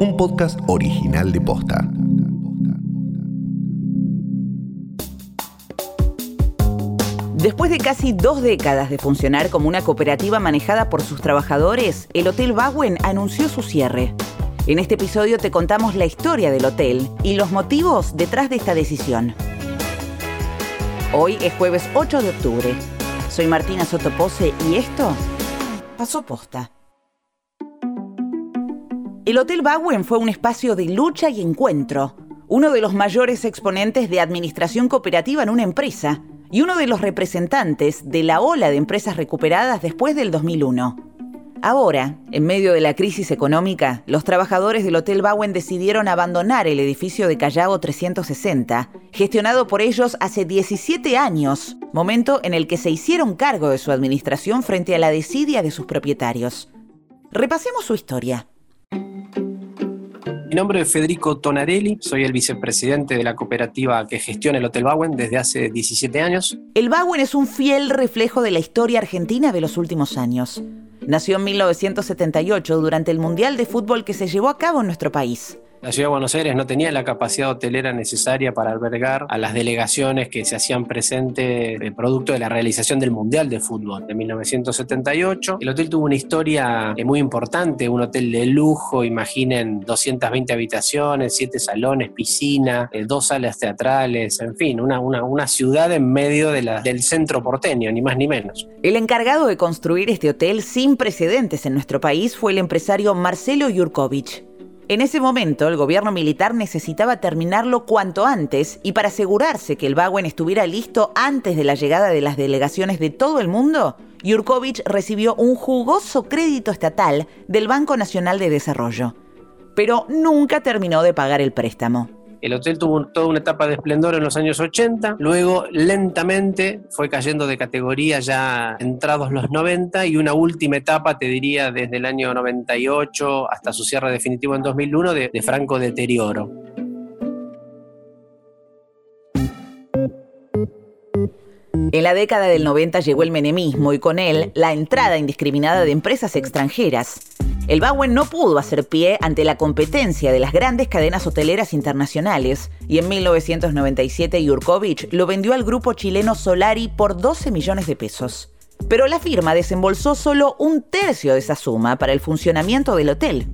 un podcast original de Posta. Después de casi dos décadas de funcionar como una cooperativa manejada por sus trabajadores, el Hotel Baguen anunció su cierre. En este episodio te contamos la historia del hotel y los motivos detrás de esta decisión. Hoy es jueves 8 de octubre. Soy Martina Sotopose y esto pasó posta. El Hotel Baguen fue un espacio de lucha y encuentro, uno de los mayores exponentes de administración cooperativa en una empresa y uno de los representantes de la ola de empresas recuperadas después del 2001. Ahora, en medio de la crisis económica, los trabajadores del Hotel Bowen decidieron abandonar el edificio de Callao 360, gestionado por ellos hace 17 años, momento en el que se hicieron cargo de su administración frente a la desidia de sus propietarios. Repasemos su historia. Mi nombre es Federico Tonarelli, soy el vicepresidente de la cooperativa que gestiona el Hotel Bauen desde hace 17 años. El Bauen es un fiel reflejo de la historia argentina de los últimos años. Nació en 1978 durante el Mundial de Fútbol que se llevó a cabo en nuestro país. La ciudad de Buenos Aires no tenía la capacidad hotelera necesaria para albergar a las delegaciones que se hacían presentes producto de la realización del Mundial de Fútbol de 1978. El hotel tuvo una historia eh, muy importante, un hotel de lujo, imaginen 220 habitaciones, 7 salones, piscina, eh, dos salas teatrales, en fin, una, una, ciudad en medio del centro porteño, ni más ni menos. El encargado de construir este hotel sin precedentes en nuestro país fue el empresario Marcelo Yurkovich. En ese momento, el gobierno militar necesitaba terminarlo cuanto antes y para asegurarse que el Baguen estuviera listo antes de la llegada de las delegaciones de todo el mundo, Yurkovich recibió un jugoso crédito estatal del Banco Nacional de Desarrollo. Pero nunca terminó de pagar el préstamo. El hotel tuvo toda una etapa de esplendor en los años 80, luego lentamente fue cayendo de categoría ya entrados los 90 y una última etapa, te diría, desde el año 98 hasta su cierre definitivo en 2001 de, franco deterioro. En la década del 90 llegó el menemismo y con él la entrada indiscriminada de empresas extranjeras. El Bauen no pudo hacer pie ante la competencia de las grandes cadenas hoteleras internacionales y en 1997 Yurkovich lo vendió al grupo chileno Solari por 12 millones de pesos. Pero la firma desembolsó solo un tercio de esa suma para el funcionamiento del hotel.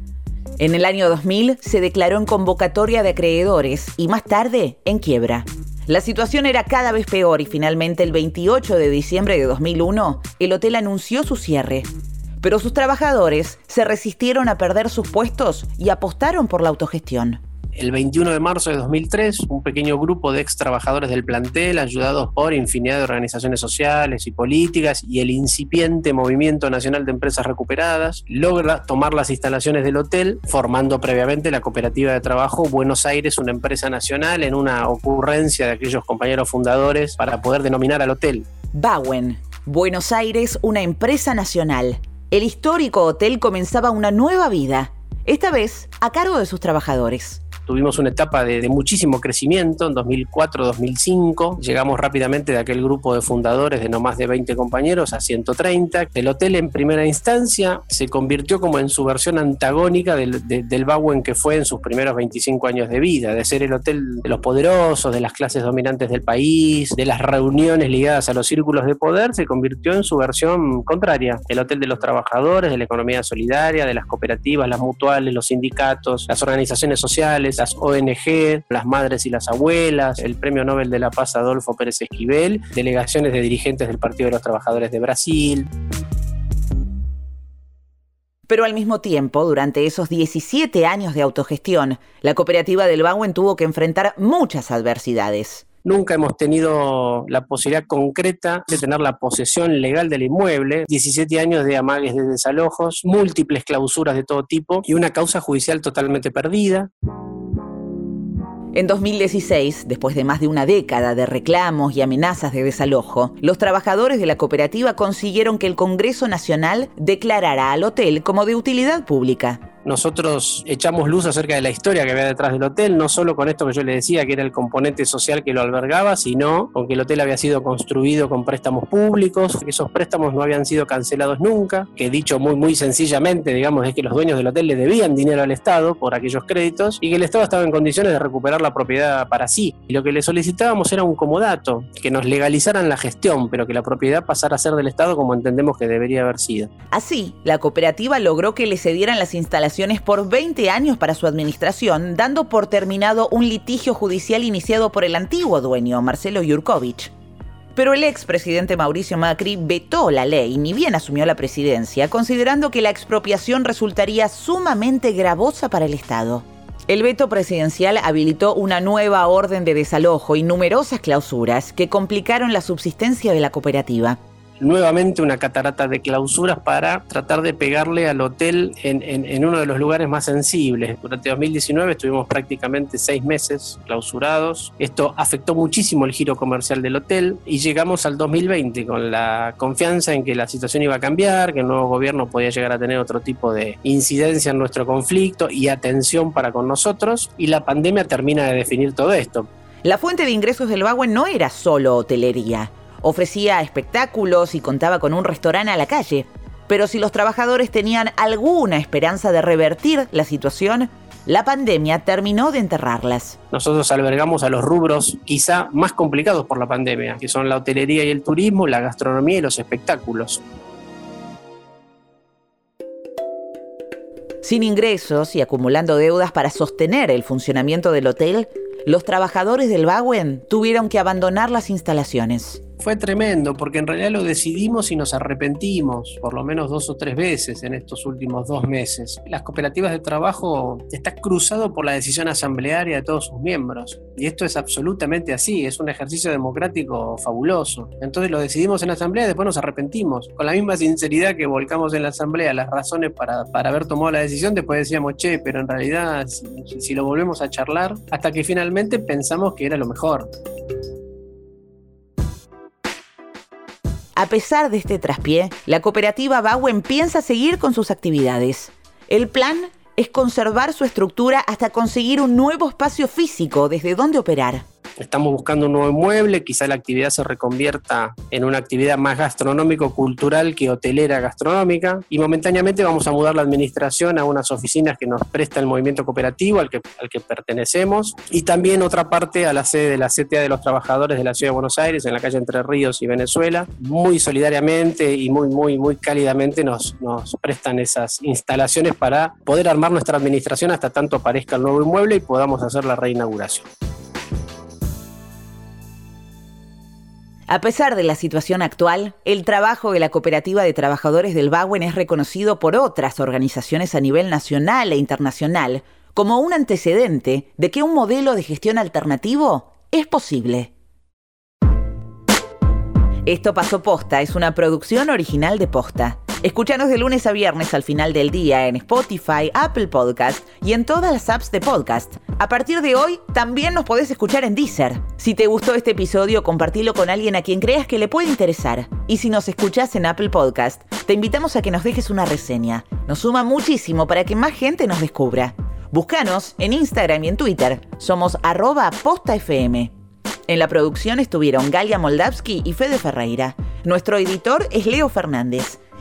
En el año 2000 se declaró en convocatoria de acreedores y más tarde en quiebra. La situación era cada vez peor y finalmente el 28 de diciembre de 2001 el hotel anunció su cierre pero sus trabajadores se resistieron a perder sus puestos y apostaron por la autogestión. El 21 de marzo de 2003, un pequeño grupo de ex trabajadores del plantel, ayudados por infinidad de organizaciones sociales y políticas y el incipiente Movimiento Nacional de Empresas Recuperadas, logra tomar las instalaciones del hotel, formando previamente la cooperativa de trabajo Buenos Aires, una empresa nacional, en una ocurrencia de aquellos compañeros fundadores para poder denominar al hotel. Bauen, Buenos Aires, una empresa nacional el histórico hotel comenzaba una nueva vida, esta vez a cargo de sus trabajadores. Tuvimos una etapa de, muchísimo crecimiento en 2004-2005. Llegamos rápidamente de aquel grupo de fundadores de no más de 20 compañeros a 130. El hotel en primera instancia se convirtió como en su versión antagónica del, del Bauen que fue en sus primeros 25 años de vida, de ser el hotel de los poderosos, de las clases dominantes del país, de las reuniones ligadas a los círculos de poder, se convirtió en su versión contraria. El hotel de los trabajadores, de la economía solidaria, de las cooperativas, las mutuales, los sindicatos, las organizaciones sociales las ONG, las madres y las abuelas, el Premio Nobel de la Paz Adolfo Pérez Esquivel, delegaciones de dirigentes del Partido de los Trabajadores de Brasil. Pero al mismo tiempo, durante esos 17 años de autogestión, la cooperativa del Bauen tuvo que enfrentar muchas adversidades. Nunca hemos tenido la posibilidad concreta de tener la posesión legal del inmueble, 17 años de amagues de desalojos, múltiples clausuras de todo tipo y una causa judicial totalmente perdida. En 2016, después de más de una década de reclamos y amenazas de desalojo, los trabajadores de la cooperativa consiguieron que el Congreso Nacional declarara al hotel como de utilidad pública. Nosotros echamos luz acerca de la historia que había detrás del hotel, no solo con esto que yo le decía, que era el componente social que lo albergaba, sino con que el hotel había sido construido con préstamos públicos, que esos préstamos no habían sido cancelados nunca, que dicho muy, muy sencillamente, digamos, es que los dueños del hotel le debían dinero al Estado por aquellos créditos y que el Estado estaba en condiciones de recuperar la propiedad para sí. Y lo que le solicitábamos era un comodato, que nos legalizaran la gestión, pero que la propiedad pasara a ser del Estado como entendemos que debería haber sido. Así, la cooperativa logró que le cedieran las instalaciones por 20 años para su administración, dando por terminado un litigio judicial iniciado por el antiguo dueño, Marcelo Yurkovich. Pero el expresidente Mauricio Macri vetó la ley ni bien asumió la presidencia, considerando que la expropiación resultaría sumamente gravosa para el Estado. El veto presidencial habilitó una nueva orden de desalojo y numerosas clausuras que complicaron la subsistencia de la cooperativa nuevamente una catarata de clausuras para tratar de pegarle al hotel en, uno de los lugares más sensibles. Durante 2019 estuvimos prácticamente seis meses clausurados. Esto afectó muchísimo el giro comercial del hotel y llegamos al 2020 con la confianza en que la situación iba a cambiar, que el nuevo gobierno podía llegar a tener otro tipo de incidencia en nuestro conflicto y atención para con nosotros y la pandemia termina de definir todo esto. La fuente de ingresos del Bagua no era solo hotelería ofrecía espectáculos y contaba con un restaurante a la calle. Pero si los trabajadores tenían alguna esperanza de revertir la situación, la pandemia terminó de enterrarlas. Nosotros albergamos a los rubros quizá más complicados por la pandemia, que son la hotelería y el turismo, la gastronomía y los espectáculos. Sin ingresos y acumulando deudas para sostener el funcionamiento del hotel, los trabajadores del Bauen tuvieron que abandonar las instalaciones. Fue tremendo porque en realidad lo decidimos y nos arrepentimos por lo menos dos o tres veces en estos últimos dos meses. Las cooperativas de trabajo está cruzado por la decisión asamblearia de todos sus miembros y esto es absolutamente así, es un ejercicio democrático fabuloso. Entonces lo decidimos en la asamblea y después nos arrepentimos. Con la misma sinceridad que volcamos en la asamblea las razones para, para haber tomado la decisión, después decíamos, che, pero en realidad si, si lo volvemos a charlar, hasta que finalmente pensamos que era lo mejor. A pesar de este traspié, la cooperativa Bauen piensa seguir con sus actividades. El plan es conservar su estructura hasta conseguir un nuevo espacio físico desde donde operar. Estamos buscando un nuevo inmueble, quizá la actividad se reconvierta en una actividad más gastronómico-cultural que hotelera gastronómica y momentáneamente vamos a mudar la administración a unas oficinas que nos presta el movimiento cooperativo al que, al que pertenecemos y también otra parte a la sede de la CTA de los trabajadores de la Ciudad de Buenos Aires en la calle Entre Ríos y Venezuela. Muy solidariamente y muy, muy, muy cálidamente nos, nos prestan esas instalaciones para poder armar nuestra administración hasta tanto aparezca el nuevo inmueble y podamos hacer la reinauguración. A pesar de la situación actual, el trabajo de la Cooperativa de Trabajadores del Baguen es reconocido por otras organizaciones a nivel nacional e internacional como un antecedente de que un modelo de gestión alternativo es posible. Esto pasó posta, es una producción original de posta. Escúchanos de lunes a viernes al final del día en Spotify, Apple Podcast y en todas las apps de podcast. A partir de hoy también nos podés escuchar en Deezer. Si te gustó este episodio, compartilo con alguien a quien creas que le puede interesar. Y si nos escuchás en Apple Podcast, te invitamos a que nos dejes una reseña. Nos suma muchísimo para que más gente nos descubra. Búscanos en Instagram y en Twitter. Somos arroba postafm. En la producción estuvieron Galia Moldavsky y Fede Ferreira. Nuestro editor es Leo Fernández.